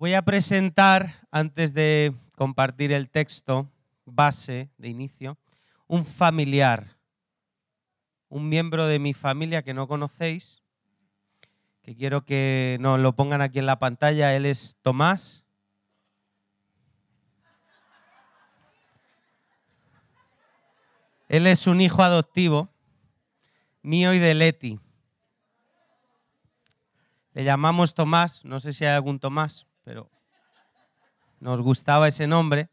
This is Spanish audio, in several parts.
Voy a presentar, antes de compartir el texto base de inicio, un familiar, un miembro de mi familia que no conocéis, que quiero que nos lo pongan aquí en la pantalla. Él es Tomás. Él es un hijo adoptivo mío y de Leti. Le llamamos Tomás, no sé si hay algún Tomás, pero nos gustaba ese nombre.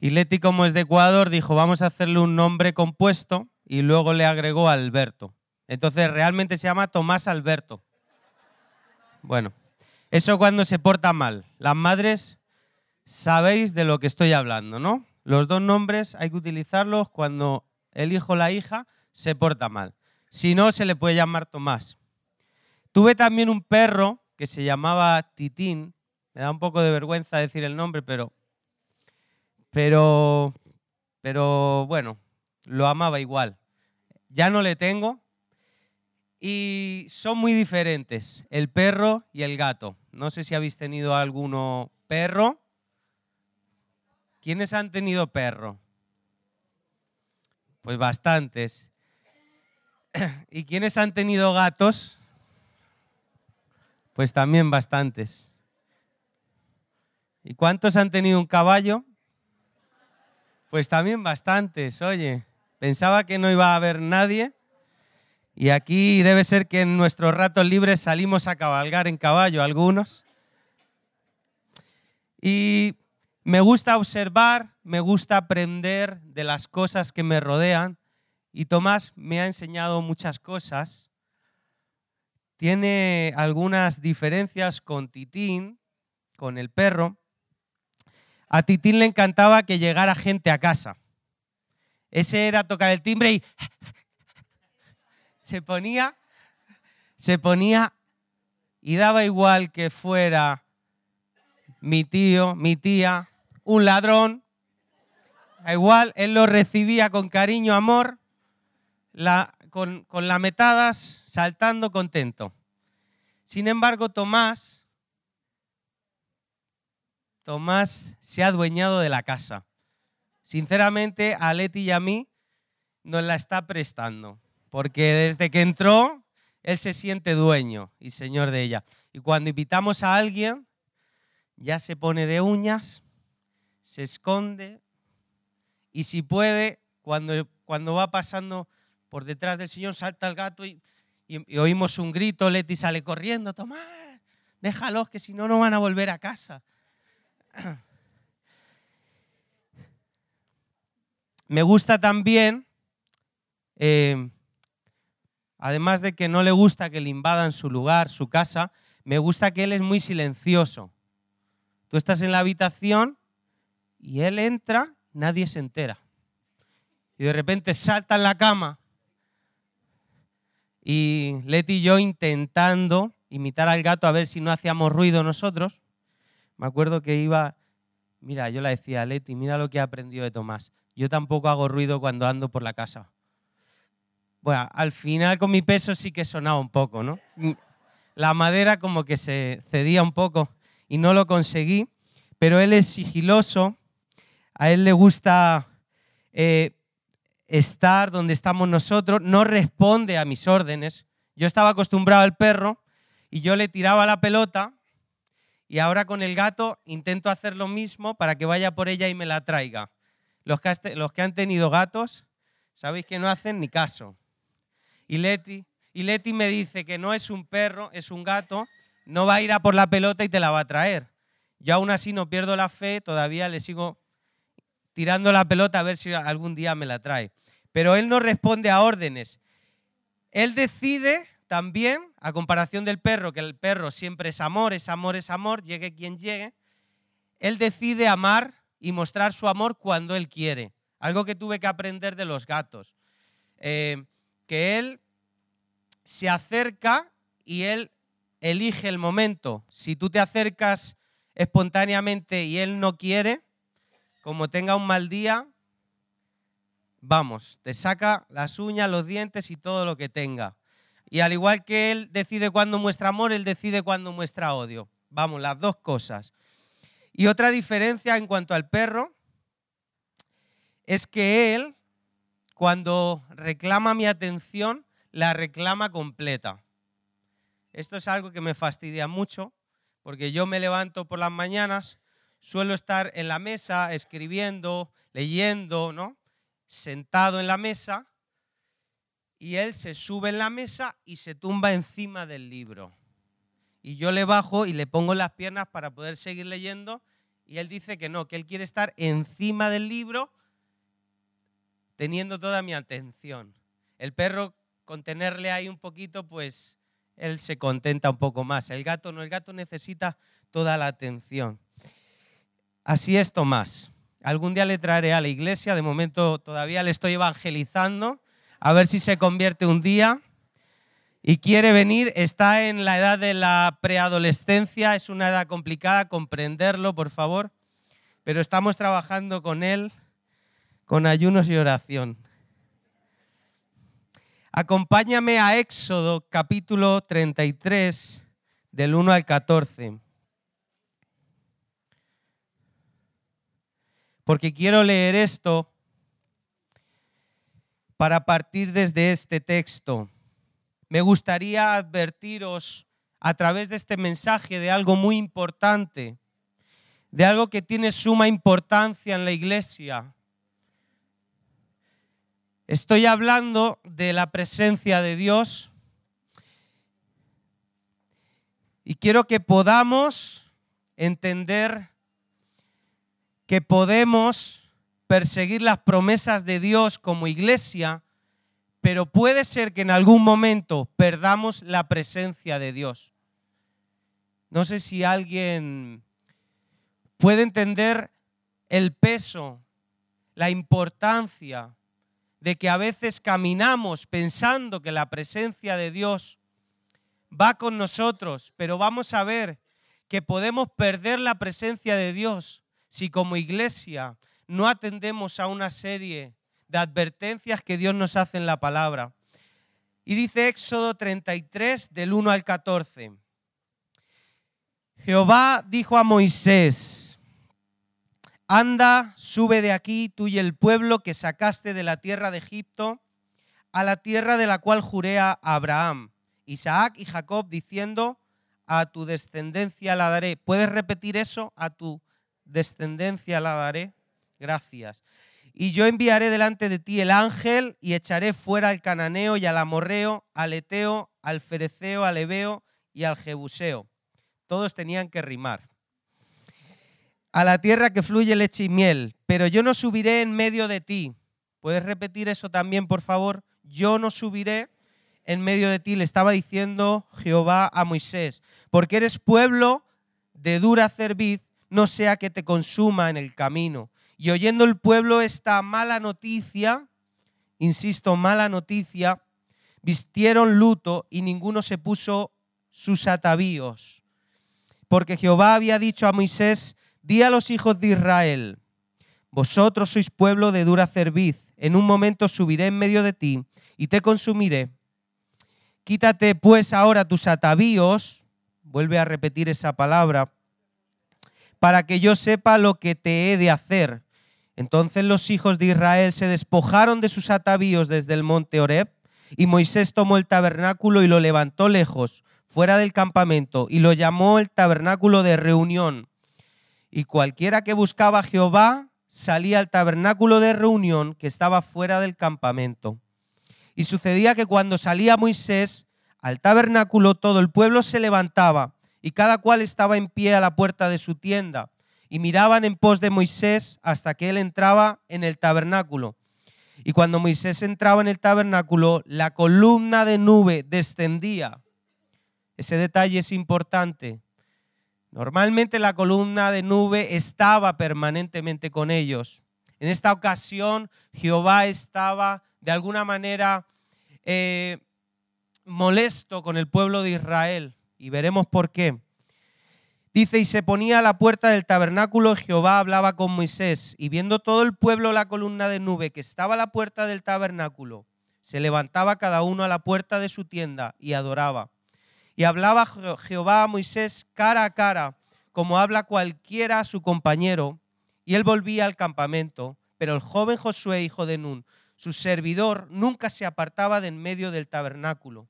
Y Leti, como es de Ecuador, dijo, vamos a hacerle un nombre compuesto y luego le agregó Alberto. Entonces realmente se llama Tomás Alberto. Bueno, eso cuando se porta mal. Las madres sabéis de lo que estoy hablando, ¿no? Los dos nombres hay que utilizarlos cuando el hijo o la hija se porta mal. Si no, se le puede llamar Tomás. Tuve también un perro que se llamaba Titín. Me da un poco de vergüenza decir el nombre, pero, pero, pero bueno, lo amaba igual. Ya no le tengo. Y son muy diferentes, el perro y el gato. No sé si habéis tenido alguno perro. ¿Quiénes han tenido perro? Pues bastantes. ¿Y quiénes han tenido gatos? Pues también bastantes. ¿Y cuántos han tenido un caballo? Pues también bastantes, oye. Pensaba que no iba a haber nadie. Y aquí debe ser que en nuestros ratos libres salimos a cabalgar en caballo algunos. Y me gusta observar, me gusta aprender de las cosas que me rodean. Y Tomás me ha enseñado muchas cosas tiene algunas diferencias con Titín, con el perro. A Titín le encantaba que llegara gente a casa. Ese era tocar el timbre y se ponía, se ponía y daba igual que fuera mi tío, mi tía, un ladrón. Da igual, él lo recibía con cariño, amor, la, con, con lametadas, saltando contento. Sin embargo, Tomás, Tomás se ha adueñado de la casa. Sinceramente, a Leti y a mí nos la está prestando, porque desde que entró, él se siente dueño y señor de ella. Y cuando invitamos a alguien, ya se pone de uñas, se esconde y si puede, cuando, cuando va pasando por detrás del señor, salta el gato y, oímos un grito, Leti sale corriendo, Tomás, déjalos que si no, no van a volver a casa. Me gusta también, eh, además de que no le gusta que le invadan su lugar, su casa, me gusta que él es muy silencioso. Tú estás en la habitación y él entra, nadie se entera. Y de repente salta en la cama y Leti y yo intentando imitar al gato a ver si no hacíamos ruido nosotros. Me acuerdo que iba, mira, yo le decía Leti, mira lo que he aprendido de Tomás. Yo tampoco hago ruido cuando ando por la casa. Bueno, al final con mi peso sí que sonaba un poco, ¿no? La madera como que se cedía un poco y no lo conseguí, pero él es sigiloso, a él le gusta eh, estar donde estamos nosotros, no responde a mis órdenes. Yo estaba acostumbrado al perro y yo le tiraba la pelota y ahora con el gato intento hacer lo mismo para que vaya por ella y me la traiga. Los que, los que han tenido gatos, sabéis que no hacen ni caso. Y Leti, y Leti me dice que no es un perro, es un gato, no va a ir a por la pelota y te la va a traer. Yo aún así no pierdo la fe, todavía le sigo tirando la pelota a ver si algún día me la trae pero él no responde a órdenes. Él decide también, a comparación del perro, que el perro siempre es amor, es amor, es amor, llegue quien llegue, él decide amar y mostrar su amor cuando él quiere. Algo que tuve que aprender de los gatos. Eh, que él se acerca y él elige el momento. Si tú te acercas espontáneamente y él no quiere, como tenga un mal día, vamos, te saca las uñas, los dientes y todo lo que tenga. Y al igual que él decide cuándo muestra amor, él decide cuándo muestra odio. vamos, las dos cosas. Y otra diferencia en cuanto al perro es que él, cuando reclama mi atención, la reclama completa. Esto es algo que me fastidia mucho, porque yo me levanto por las mañanas, suelo estar en la mesa escribiendo, leyendo, ¿no? Sentado en la mesa, y él se sube en la mesa y se tumba encima del libro. Y yo le bajo y le pongo las piernas para poder seguir leyendo, y él dice que no, que él quiere estar encima del libro teniendo toda mi atención. El perro, con tenerle ahí un poquito, pues él se contenta un poco más. El gato no, el gato necesita toda la atención. Así es Tomás. Algún día le traeré a la iglesia, de momento todavía le estoy evangelizando, a ver si se convierte un día y quiere venir. Está en la edad de la preadolescencia, es una edad complicada, comprenderlo, por favor, pero estamos trabajando con él con ayunos y oración. Acompáñame a Éxodo capítulo 33, del 1 al 14. Porque quiero leer esto para partir desde este texto. Me gustaría advertiros a través de este mensaje de algo muy importante, de algo que tiene suma importancia en la iglesia Estoy hablando de la presencia de Dios y quiero que podamos entender que podemos perseguir las promesas de Dios como iglesia, pero puede ser que en algún momento perdamos la presencia de Dios. No sé si alguien puede entender el peso, la importancia de que a veces caminamos pensando que la presencia de Dios va con nosotros, pero vamos a ver que podemos perder la presencia de Dios si como iglesia no atendemos a una serie de advertencias que Dios nos hace en la palabra. Y dice Éxodo 33 del 1 al 14. Jehová dijo a Moisés, Anda, sube de aquí tú y el pueblo que sacaste de la tierra de Egipto a la tierra de la cual juré a Abraham, Isaac y Jacob, diciendo, a tu descendencia la daré. ¿Puedes repetir eso? A tu descendencia la daré. Gracias. Y yo enviaré delante de ti el ángel y echaré fuera al cananeo y al amorreo, al eteo, al fereceo, al ebeo y al jebuseo. Todos tenían que rimar a la tierra que fluye leche y miel, pero yo no subiré en medio de ti. ¿Puedes repetir eso también, por favor? Yo no subiré en medio de ti, le estaba diciendo Jehová a Moisés, porque eres pueblo de dura cerviz, no sea que te consuma en el camino. Y oyendo el pueblo esta mala noticia, insisto, mala noticia, vistieron luto y ninguno se puso sus atavíos. Porque Jehová había dicho a Moisés, Di a los hijos de Israel, vosotros sois pueblo de dura cerviz, en un momento subiré en medio de ti y te consumiré. Quítate pues ahora tus atavíos, vuelve a repetir esa palabra, para que yo sepa lo que te he de hacer. Entonces los hijos de Israel se despojaron de sus atavíos desde el monte Oreb, y Moisés tomó el tabernáculo y lo levantó lejos, fuera del campamento, y lo llamó el tabernáculo de reunión y cualquiera que buscaba a Jehová salía al tabernáculo de reunión que estaba fuera del campamento. Y sucedía que cuando salía Moisés al tabernáculo, todo el pueblo se levantaba y cada cual estaba en pie a la puerta de su tienda y miraban en pos de Moisés hasta que él entraba en el tabernáculo. Y cuando Moisés entraba en el tabernáculo, la columna de nube descendía. Ese detalle es importante Normalmente la columna de nube estaba permanentemente con ellos. En esta ocasión Jehová estaba de alguna manera eh, molesto con el pueblo de Israel y veremos por qué. Dice, y se ponía a la puerta del tabernáculo, Jehová hablaba con Moisés, y viendo todo el pueblo la columna de nube que estaba a la puerta del tabernáculo, se levantaba cada uno a la puerta de su tienda y adoraba. Y hablaba Jehová a Moisés cara a cara, como habla cualquiera a su compañero, y él volvía al campamento. Pero el joven Josué, hijo de Nun, su servidor, nunca se apartaba de en medio del tabernáculo.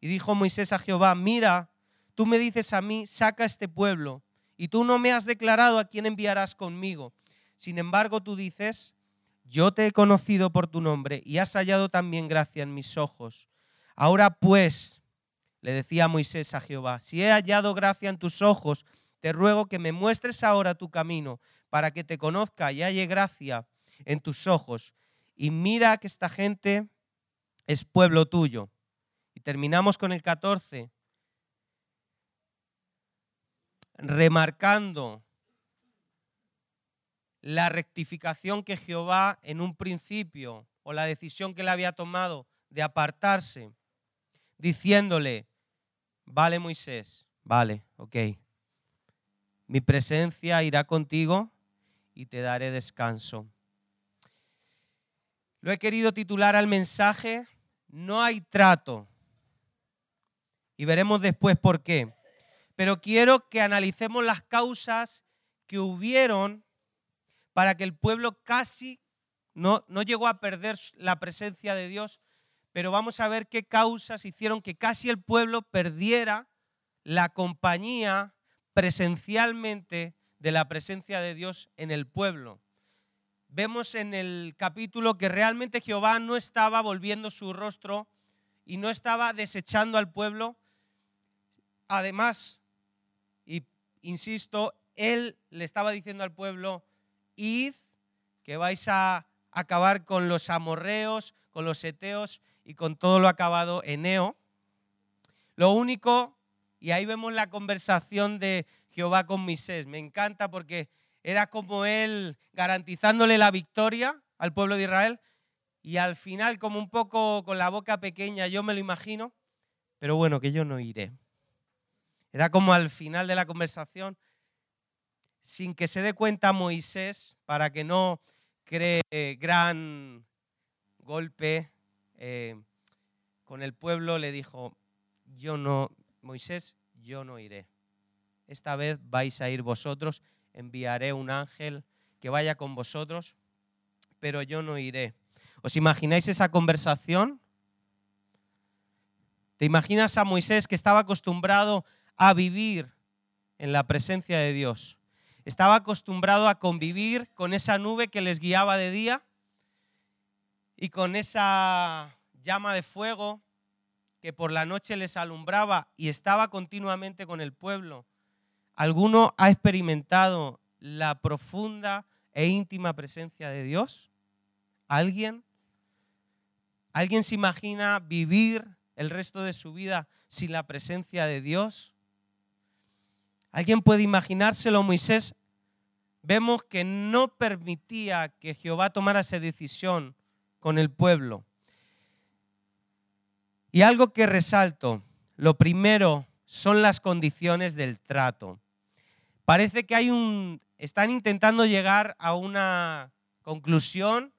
Y dijo Moisés a Jehová, mira, tú me dices a mí, saca este pueblo, y tú no me has declarado a quién enviarás conmigo. Sin embargo, tú dices, yo te he conocido por tu nombre y has hallado también gracia en mis ojos. Ahora pues, le decía Moisés a Jehová, si he hallado gracia en tus ojos, te ruego que me muestres ahora tu camino para que te conozca y halle gracia en tus ojos. Y mira que esta gente es pueblo tuyo. Y terminamos con el 14, remarcando la rectificación que Jehová en un principio o la decisión que le había tomado de apartarse, diciéndole, vale Moisés, vale, ok, mi presencia irá contigo y te daré descanso. Lo he querido titular al mensaje, no hay trato. Y veremos después por qué. Pero quiero que analicemos las causas que hubieron para que el pueblo casi no, no llegó a perder la presencia de Dios, pero vamos a ver qué causas hicieron que casi el pueblo perdiera la compañía presencialmente de la presencia de Dios en el pueblo. Vemos en el capítulo que realmente Jehová no estaba volviendo su rostro y no estaba desechando al pueblo. Además, insisto, él le estaba diciendo al pueblo, id, que vais a acabar con los amorreos, con los eteos y con todo lo acabado en Eo. Lo único, y ahí vemos la conversación de Jehová con Moisés, me encanta porque era como él garantizándole la victoria al pueblo de Israel y al final como un poco con la boca pequeña, yo me lo imagino, pero bueno, que yo no iré. Era como al final de la conversación, sin que se dé cuenta Moisés, para que no cree gran golpe eh, con el pueblo, le dijo, yo no, Moisés, yo no iré. Esta vez vais a ir vosotros, enviaré un ángel que vaya con vosotros, pero yo no iré. ¿Os imagináis esa conversación? ¿Te imaginas a Moisés que estaba acostumbrado a vivir en la presencia de Dios? Estaba acostumbrado a convivir con esa nube que les guiaba de día y con esa llama de fuego que por la noche les alumbraba y estaba continuamente con el pueblo. ¿Alguno ha experimentado la profunda e íntima presencia de Dios? ¿Alguien? ¿Alguien se imagina vivir el resto de su vida sin la presencia de Dios? ¿Alguien puede imaginárselo? Moisés vemos que no permitía que Jehová tomara esa decisión con el pueblo. Y algo que resalto, lo primero son las condiciones del trato. Parece que hay un están intentando llegar a una conclusión,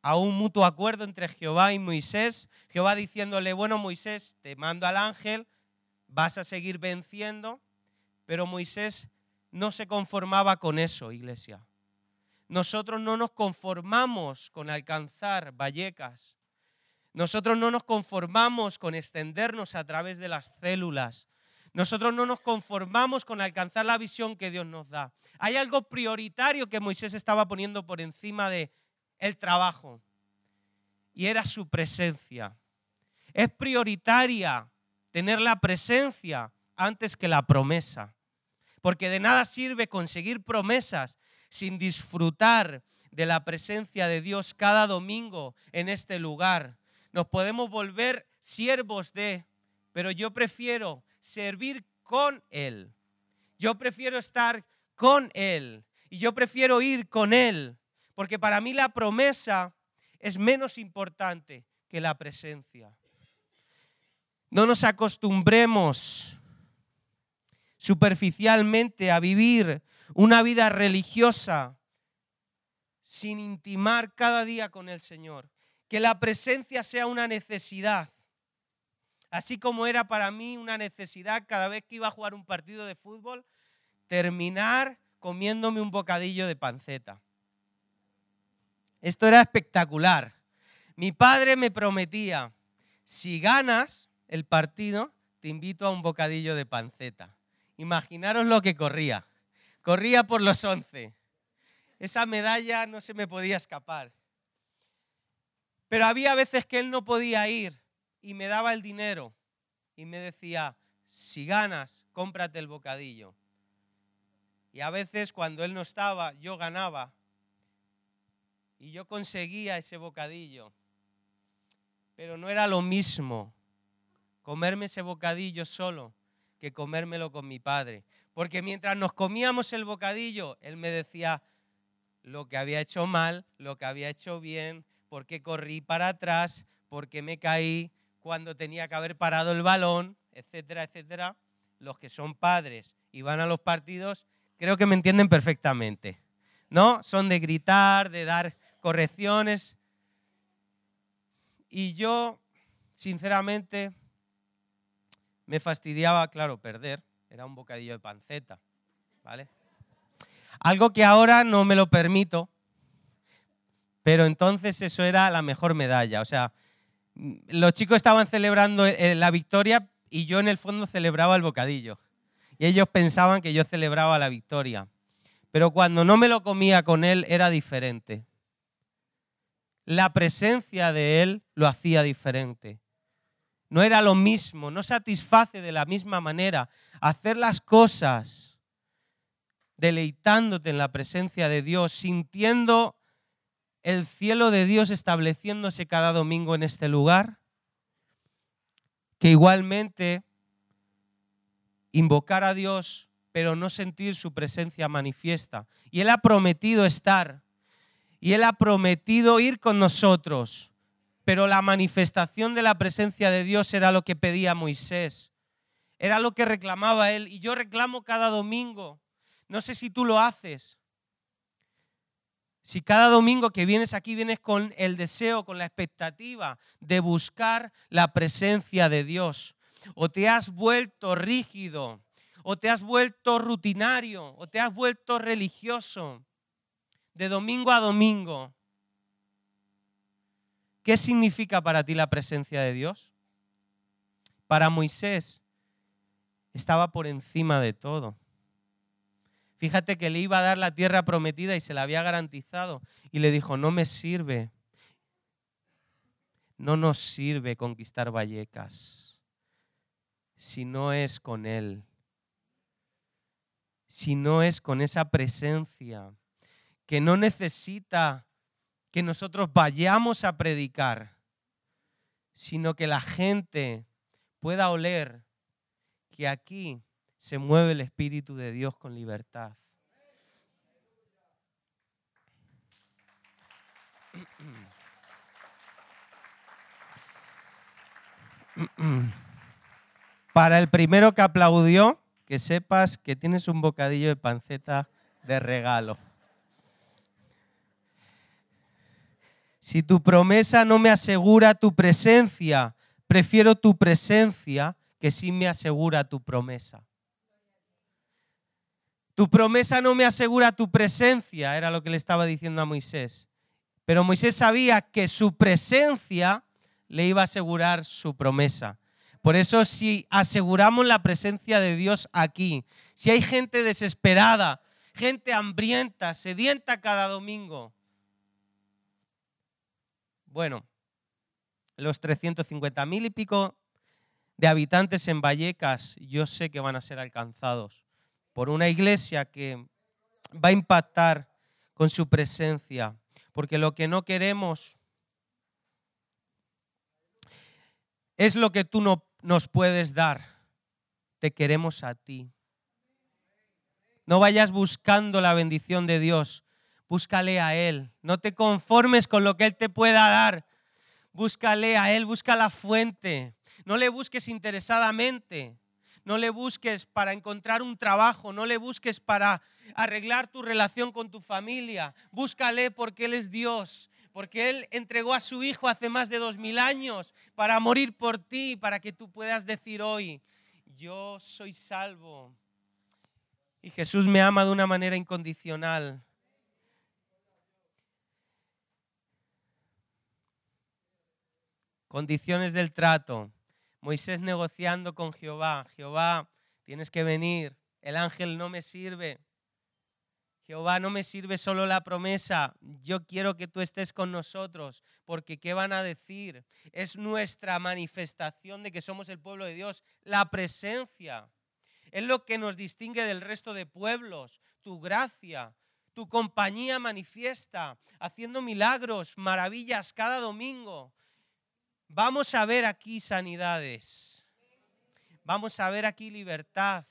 a un mutuo acuerdo entre Jehová y Moisés. Jehová diciéndole, bueno Moisés, te mando al ángel, vas a seguir venciendo, pero Moisés no se conformaba con eso, iglesia. Nosotros no nos conformamos con alcanzar Vallecas. Nosotros no nos conformamos con extendernos a través de las células. Nosotros no nos conformamos con alcanzar la visión que Dios nos da. Hay algo prioritario que Moisés estaba poniendo por encima de el trabajo y era su presencia. Es prioritaria tener la presencia antes que la promesa porque de nada sirve conseguir promesas sin disfrutar de la presencia de Dios cada domingo en este lugar. Nos podemos volver siervos de, pero yo prefiero servir con Él. Yo prefiero estar con Él y yo prefiero ir con Él, porque para mí la promesa es menos importante que la presencia. No nos acostumbremos superficialmente a vivir una vida religiosa sin intimar cada día con el Señor. Que la presencia sea una necesidad. Así como era para mí una necesidad cada vez que iba a jugar un partido de fútbol, terminar comiéndome un bocadillo de panceta. Esto era espectacular. Mi padre me prometía, si ganas el partido, te invito a un bocadillo de panceta. Imaginaros lo que corría. Corría por los once. Esa medalla no se me podía escapar. Pero había veces que él no podía ir y me daba el dinero y me decía, si ganas, cómprate el bocadillo. Y a veces cuando él no estaba, yo ganaba y yo conseguía ese bocadillo. Pero no era lo mismo comerme ese bocadillo solo que comérmelo con mi padre. Porque mientras nos comíamos el bocadillo, él me decía lo que había hecho mal, lo que había hecho bien, por qué corrí para atrás, por qué me caí cuando tenía que haber parado el balón, etcétera, etcétera. Los que son padres y van a los partidos, creo que me entienden perfectamente. ¿No? Son de gritar, de dar correcciones. Y yo, sinceramente, me fastidiaba, claro, perder. Era un bocadillo de panceta, ¿vale? Algo que ahora no me lo permito, pero entonces eso era la mejor medalla. O sea, los chicos estaban celebrando eh, la victoria y yo en el fondo celebraba el bocadillo. Y ellos pensaban que yo celebraba la victoria. Pero cuando no me lo comía con él era diferente. La presencia de él lo hacía diferente no era lo mismo, no satisface de la misma manera. Hacer las cosas deleitándote en la presencia de Dios, sintiendo el cielo de Dios estableciéndose cada domingo en este lugar, que igualmente invocar a Dios, pero no sentir su presencia manifiesta. Y Él ha prometido estar, y Él ha prometido ir con nosotros pero la manifestación de la presencia de Dios era lo que pedía Moisés. Era lo que reclamaba él. Y yo reclamo cada domingo. No sé si tú lo haces. Si cada domingo que vienes aquí vienes con el deseo, con la expectativa de buscar la presencia de Dios. O te has vuelto rígido. O te has vuelto rutinario. O te has vuelto religioso. De domingo a domingo ¿Qué significa para ti la presencia de Dios? Para Moisés estaba por encima de todo. Fíjate que le iba a dar la tierra prometida y se la había garantizado. Y le dijo, no me sirve. No nos sirve conquistar Vallecas si no es con Él. Si no es con esa presencia que no necesita que nosotros vayamos a predicar, sino que la gente pueda oler que aquí se mueve el Espíritu de Dios con libertad. Para el primero que aplaudió, que sepas que tienes un bocadillo de panceta de regalo. Si tu promesa no me asegura tu presencia, prefiero tu presencia que si me asegura tu promesa. Tu promesa no me asegura tu presencia, era lo que le estaba diciendo a Moisés. Pero Moisés sabía que su presencia le iba a asegurar su promesa. Por eso si aseguramos la presencia de Dios aquí, si hay gente desesperada, gente hambrienta, sedienta cada domingo, bueno, los 350 mil y pico de habitantes en Vallecas, yo sé que van a ser alcanzados por una iglesia que va a impactar con su presencia, porque lo que no queremos es lo que tú no nos puedes dar, te queremos a ti. No vayas buscando la bendición de Dios, búscale a Él. No te conformes con lo que Él te pueda dar. Búscale a Él, busca la fuente. No le busques interesadamente. no le busques para encontrar un trabajo, no le busques para arreglar tu relación con tu familia. Búscale porque Él es Dios, porque Él entregó a su Hijo hace más de dos mil años para morir por ti, para que tú puedas decir hoy, yo soy salvo. Y Jesús me ama de una manera incondicional. Condiciones del trato. Moisés negociando con Jehová. Jehová, tienes que venir. El ángel no me sirve. Jehová, no me sirve solo la promesa. Yo quiero que tú estés con nosotros, porque ¿qué van a decir? Es nuestra manifestación de que somos el pueblo de Dios, la presencia. Es lo que nos distingue del resto de pueblos, tu gracia, tu compañía manifiesta, haciendo milagros, maravillas cada domingo. Vamos a ver aquí sanidades. Vamos a ver aquí libertad.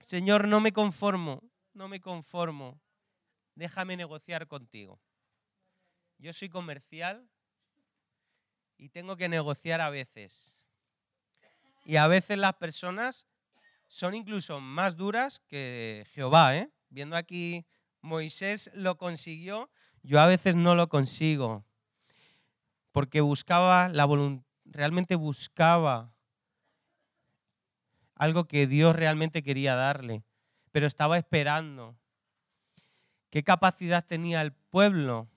Señor, no me conformo, no me conformo. Déjame negociar contigo. Yo soy comercial y tengo que negociar a veces. Y a veces las personas son incluso más duras que Jehová. ¿eh? Viendo aquí, Moisés lo consiguió, yo a veces no lo consigo porque buscaba la realmente buscaba algo que Dios realmente quería darle, pero estaba esperando. ¿Qué capacidad tenía el pueblo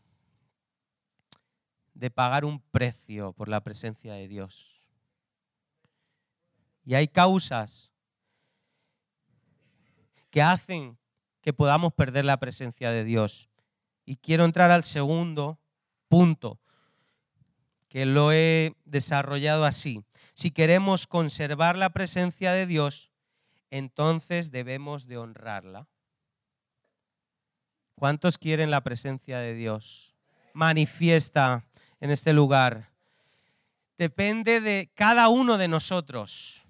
de pagar un precio por la presencia de Dios? Y hay causas que hacen que podamos perder la presencia de Dios. Y quiero entrar al segundo punto que lo he desarrollado así. Si queremos conservar la presencia de Dios, entonces debemos de honrarla. ¿Cuántos quieren la presencia de Dios? Manifiesta en este lugar. Depende de cada uno de nosotros.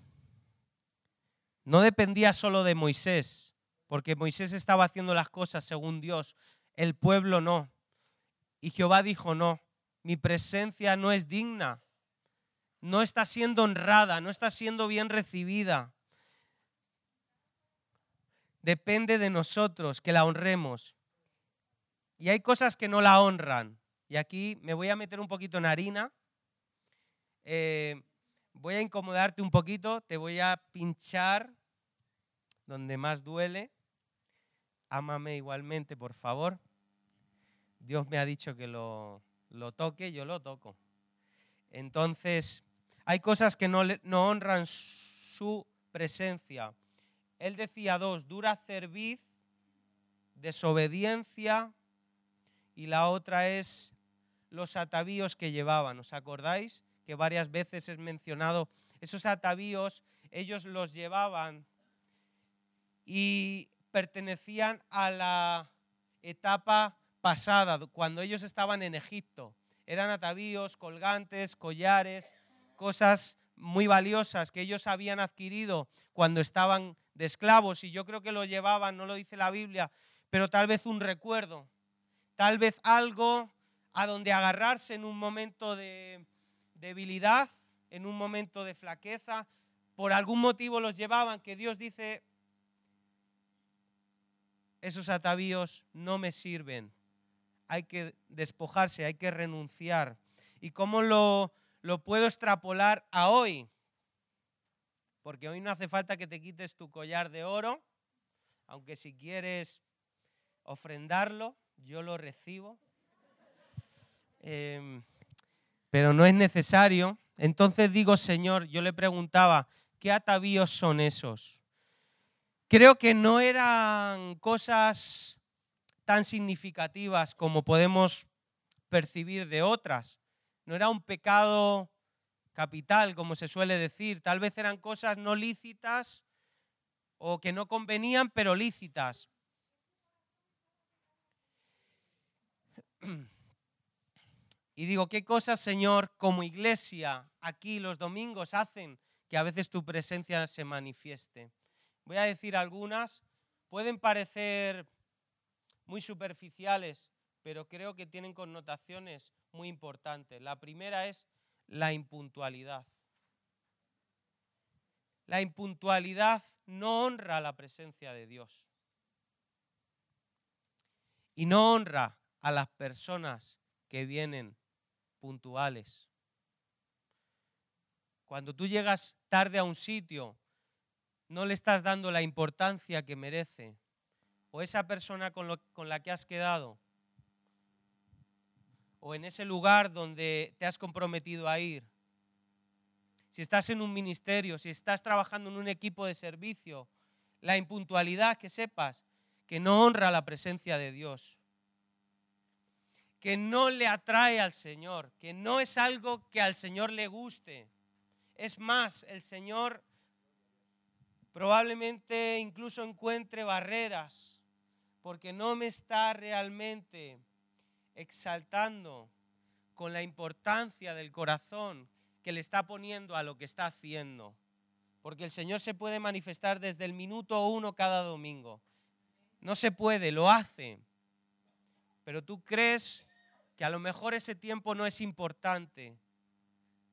No dependía solo de Moisés, porque Moisés estaba haciendo las cosas según Dios, el pueblo no. Y Jehová dijo, no, mi presencia no es digna, no está siendo honrada, no está siendo bien recibida. Depende de nosotros que la honremos. Y hay cosas que no la honran. Y aquí me voy a meter un poquito en harina. Eh, voy a incomodarte un poquito, te voy a pinchar donde más duele. Ámame igualmente, por favor. Dios me ha dicho que lo, lo toque, yo lo toco. Entonces, hay cosas que no, no honran su presencia. Él decía dos, dura cerviz, desobediencia, y la otra es los atavíos que llevaban. ¿Os acordáis? Que varias veces es mencionado, esos atavíos ellos los llevaban y pertenecían a la etapa pasada, cuando ellos estaban en Egipto. Eran atavíos, colgantes, collares, cosas muy valiosas que ellos habían adquirido cuando estaban de esclavos y yo creo que lo llevaban, no lo dice la Biblia, pero tal vez un recuerdo, tal vez algo a donde agarrarse en un momento de debilidad, en un momento de flaqueza, por algún motivo los llevaban, que Dios dice, esos atavíos no me sirven, hay que despojarse, hay que renunciar. ¿Y cómo lo, lo puedo extrapolar a hoy? Porque hoy no hace falta que te quites tu collar de oro, aunque si quieres ofrendarlo, yo lo recibo. Em, pero no es necesario. Entonces digo, Señor, yo le preguntaba, ¿qué atavíos son esos? Creo que no eran cosas tan significativas como podemos percibir de otras. No era un pecado capital, como se suele decir. Tal vez eran cosas no lícitas o que no convenían, pero lícitas. Y digo, ¿qué cosas, Señor, como iglesia, aquí los domingos hacen que a veces tu presencia se manifieste? Voy a decir algunas. Pueden parecer muy superficiales, pero creo que tienen connotaciones muy importantes. La primera es la impuntualidad. La impuntualidad no honra la presencia de Dios. Y no honra a las personas que vienen puntuales. Cuando tú llegas tarde a un sitio, no le estás dando la importancia que merece. O esa persona con, la que has quedado, o en ese lugar donde te has comprometido a ir. Si estás en un ministerio, si estás trabajando en un equipo de servicio, la impuntualidad, que sepas que no honra la presencia de Dios que no le atrae al Señor, que no es algo que al Señor le guste. Es más, el Señor probablemente incluso encuentre barreras porque no me está realmente exaltando con la importancia del corazón que le está poniendo a lo que está haciendo. Porque el Señor se puede manifestar desde el minuto uno cada domingo. No se puede, lo hace. Pero tú crees que a lo mejor ese tiempo no es importante.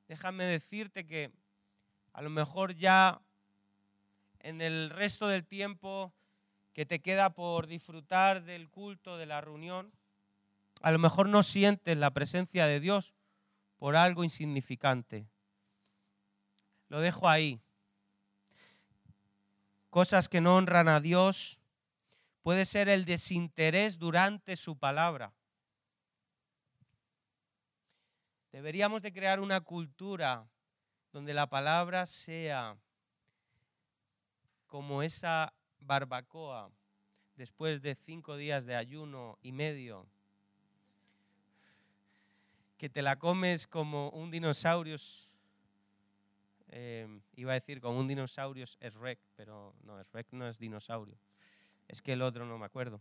Déjame decirte que a lo mejor ya en el resto del tiempo que te queda por disfrutar del culto, de la reunión, a lo mejor no sientes la presencia de Dios por algo insignificante. Lo dejo ahí. Cosas que no honran a Dios puede ser el desinterés durante su palabra. Deberíamos de crear una cultura donde la palabra sea como esa barbacoa después de cinco días de ayuno y medio, que te la comes como un dinosaurio, eh, iba a decir como un dinosaurio es rec, pero no, es rec no es dinosaurio, es que el otro no me acuerdo.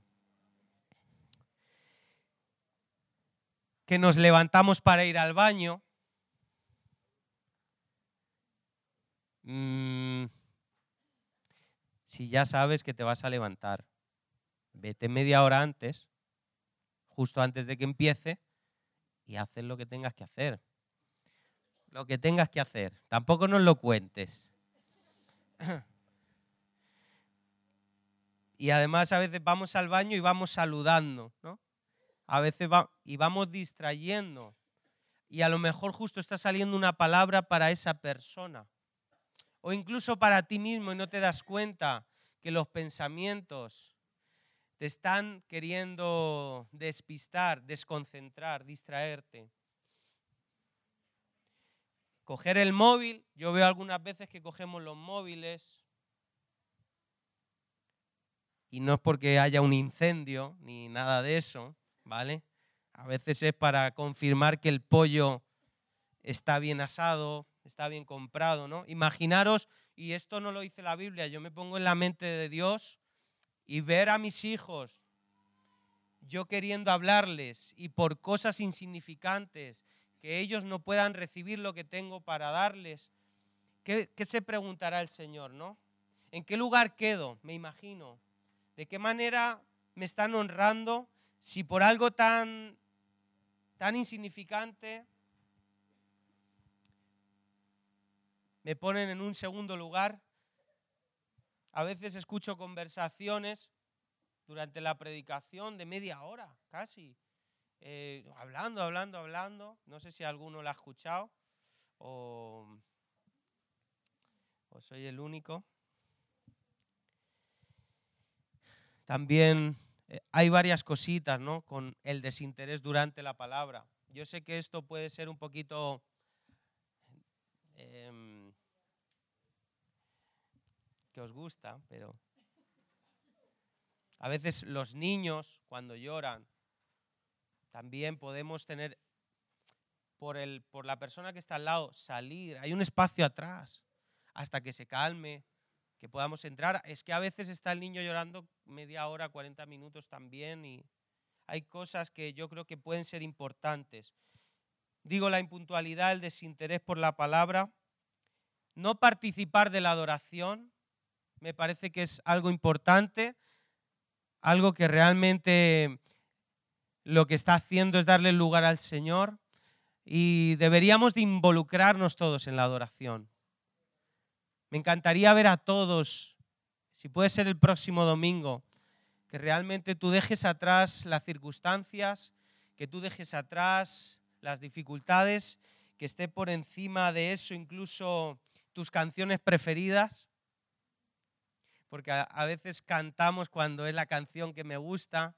que nos levantamos para ir al baño. Mm, si ya sabes que te vas a levantar, vete media hora antes, justo antes de que empiece, y haces lo que tengas que hacer. Lo que tengas que hacer. Tampoco nos lo cuentes. Y además a veces vamos al baño y vamos saludando, ¿no? a veces y vamos distrayendo. Y a lo mejor justo está saliendo una palabra para esa persona. O incluso para ti mismo y no te das cuenta que los pensamientos te están queriendo despistar, desconcentrar, distraerte. Coger el móvil, yo veo algunas veces que cogemos los móviles y no es porque haya un incendio ni nada de eso, ¿vale? A veces es para confirmar que el pollo está bien asado, está bien comprado, ¿no? Imaginaros, y esto no lo dice la Biblia, yo me pongo en la mente de Dios y ver a mis hijos yo queriendo hablarles y por cosas insignificantes que ellos no puedan recibir lo que tengo para darles, ¿qué, se preguntará el Señor, no? ¿En qué lugar quedo? Me imagino. ¿De qué manera me están honrando si por algo tan, tan insignificante me ponen en un segundo lugar, a veces escucho conversaciones durante la predicación de media hora, casi, eh, hablando, hablando, hablando. No sé si alguno lo ha escuchado o, o soy el único. También eh, hay varias cositas, ¿no? Con el desinterés durante la palabra. Yo sé que esto puede ser un poquito... Em, que os gusta, pero... A veces los niños, cuando lloran, también podemos tener, por, el, por la persona que está al lado, salir. Hay un espacio atrás hasta que se calme, que podamos entrar. Es que a veces está el niño llorando media hora, 40 minutos también y hay cosas que yo creo que pueden ser importantes. Digo la impuntualidad, el desinterés por la palabra, no participar de la adoración, me parece que es algo importante, algo que realmente lo que está haciendo es darle lugar al Señor y deberíamos de involucrarnos todos en la adoración. Me encantaría ver a todos, si puede ser el próximo domingo, que realmente tú dejes atrás las circunstancias, que tú dejes atrás las dificultades, que esté por encima de eso incluso tus canciones preferidas, porque a, veces cantamos cuando es la canción que me gusta,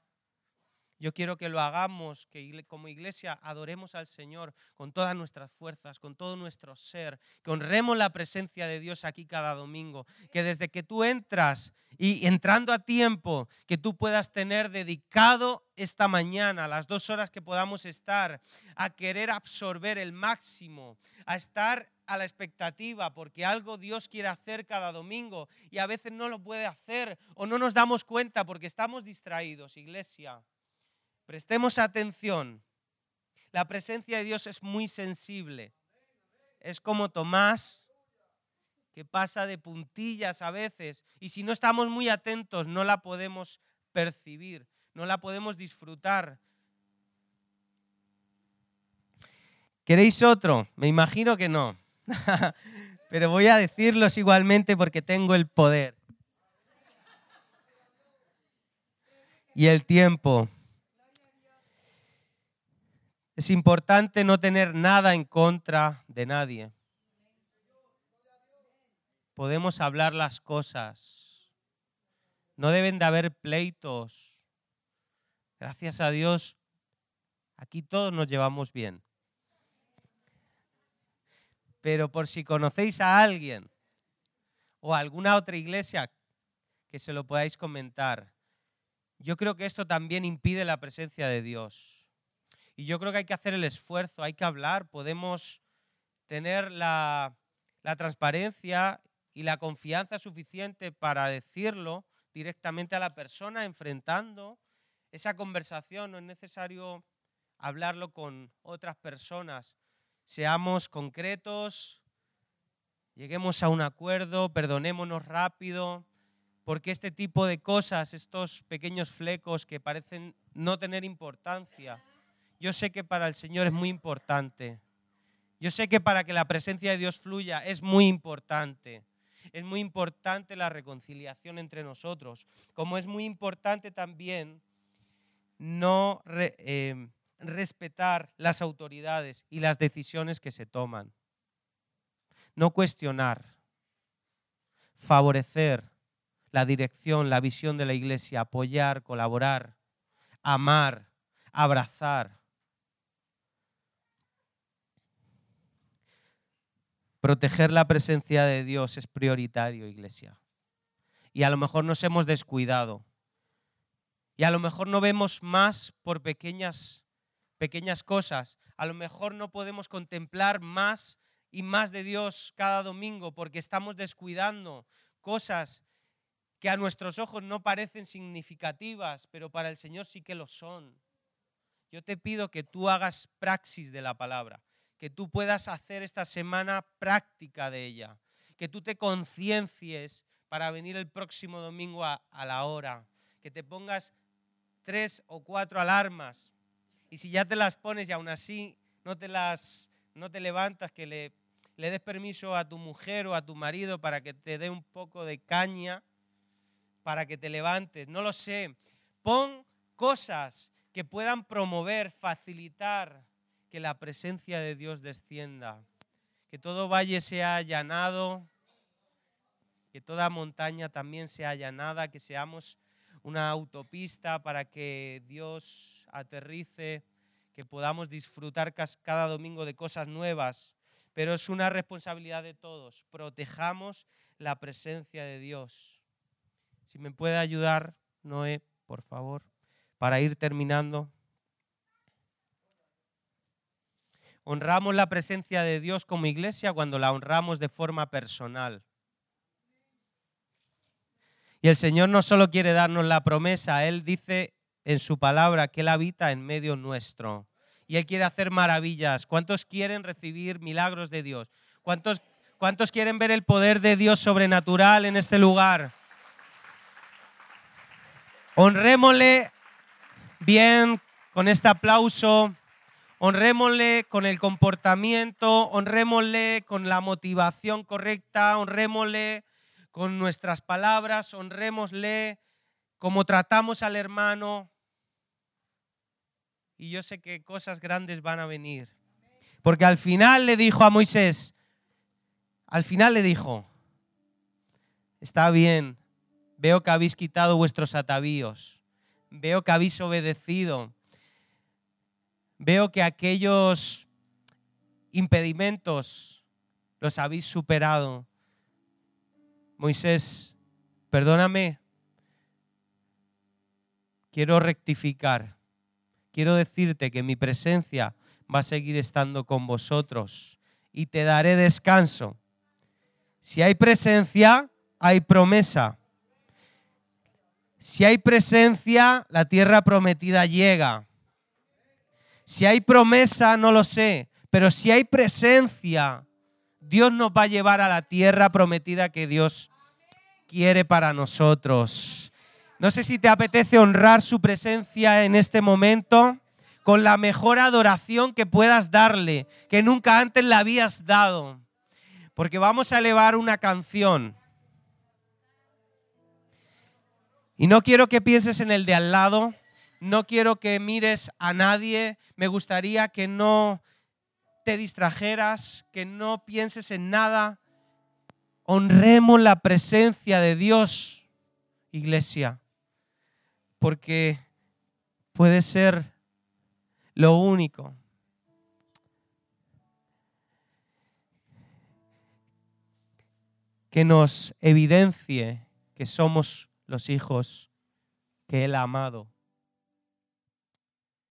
yo quiero que lo hagamos, que como iglesia adoremos al Señor con todas nuestras fuerzas, con todo nuestro ser, que honremos la presencia de Dios aquí cada domingo, que desde que tú entras y entrando a tiempo, que tú puedas tener dedicado esta mañana, las dos horas que podamos estar, a querer absorber el máximo, a estar a la expectativa, porque algo Dios quiere hacer cada domingo y a veces no lo puede hacer o no nos damos cuenta porque estamos distraídos, iglesia. Prestemos atención. La presencia de Dios es muy sensible. Es como Tomás, que pasa de puntillas a veces, y si no estamos muy atentos no la podemos percibir, no la podemos disfrutar. ¿Queréis otro? Me imagino que no. Pero voy a decirlos igualmente porque tengo el poder. Y el tiempo. Es importante no tener nada en contra de nadie. Podemos hablar las cosas. No deben de haber pleitos. Gracias a Dios, aquí todos nos llevamos bien. Pero por si conocéis a alguien o a alguna otra iglesia que se lo podáis comentar, yo creo que esto también impide la presencia de Dios. Y yo creo que hay que hacer el esfuerzo, hay que hablar, podemos tener la, transparencia y la confianza suficiente para decirlo directamente a la persona, enfrentando esa conversación. No es necesario hablarlo con otras personas. Seamos concretos, lleguemos a un acuerdo, perdonémonos rápido, porque este tipo de cosas, estos pequeños flecos que parecen no tener importancia, yo sé que para el Señor es muy importante. Yo sé que para que la presencia de Dios fluya es muy importante. Es muy importante la reconciliación entre nosotros. Como es muy importante también no eh, respetar las autoridades y las decisiones que se toman. No cuestionar. Favorecer la dirección, la visión de la iglesia, apoyar, colaborar, amar, abrazar. Proteger la presencia de Dios es prioritario, iglesia. Y a lo mejor nos hemos descuidado. Y a lo mejor no vemos más por pequeñas, pequeñas cosas. A lo mejor no podemos contemplar más y más de Dios cada domingo porque estamos descuidando cosas que a nuestros ojos no parecen significativas, pero para el Señor sí que lo son. Yo te pido que tú hagas praxis de la palabra, que tú puedas hacer esta semana práctica de ella, que tú te conciencies para venir el próximo domingo a, la hora, que te pongas tres o cuatro alarmas y si ya te las pones y aún así no te las no te levantas, que le, le des permiso a tu mujer o a tu marido para que te dé un poco de caña, para que te levantes, no lo sé. Pon cosas que puedan promover, facilitar que la presencia de Dios descienda, que todo valle sea allanado, que toda montaña también sea allanada, que seamos una autopista para que Dios aterrice, que podamos disfrutar cada domingo de cosas nuevas, pero es una responsabilidad de todos. Protejamos la presencia de Dios. Si me puede ayudar, Noé, por favor, para ir terminando. Honramos la presencia de Dios como iglesia cuando la honramos de forma personal. Y el Señor no solo quiere darnos la promesa, Él dice en su palabra que Él habita en medio nuestro. Y Él quiere hacer maravillas. ¿Cuántos quieren recibir milagros de Dios? ¿Cuántos, cuántos quieren ver el poder de Dios sobrenatural en este lugar? Honrémosle bien con este aplauso honrémosle con el comportamiento, honrémosle con la motivación correcta, honrémosle con nuestras palabras, honrémosle como tratamos al hermano. Y yo sé que cosas grandes van a venir. Porque al final le dijo a Moisés, al final le dijo, está bien, veo que habéis quitado vuestros atavíos, veo que habéis obedecido, veo que aquellos impedimentos los habéis superado. Moisés, perdóname, quiero rectificar, quiero decirte que mi presencia va a seguir estando con vosotros y te daré descanso. Si hay presencia, hay promesa. Si hay presencia, la tierra prometida llega. Si hay promesa, no lo sé, pero si hay presencia, Dios nos va a llevar a la tierra prometida que Dios quiere para nosotros. No sé si te apetece honrar su presencia en este momento con la mejor adoración que puedas darle, que nunca antes le habías dado. Porque vamos a elevar una canción. Y no quiero que pienses en el de al lado, no quiero que mires a nadie, me gustaría que no te distrajeras, que no pienses en nada. Honremos la presencia de Dios, iglesia, porque puede ser lo único. que nos evidencie que somos los hijos que Él ha amado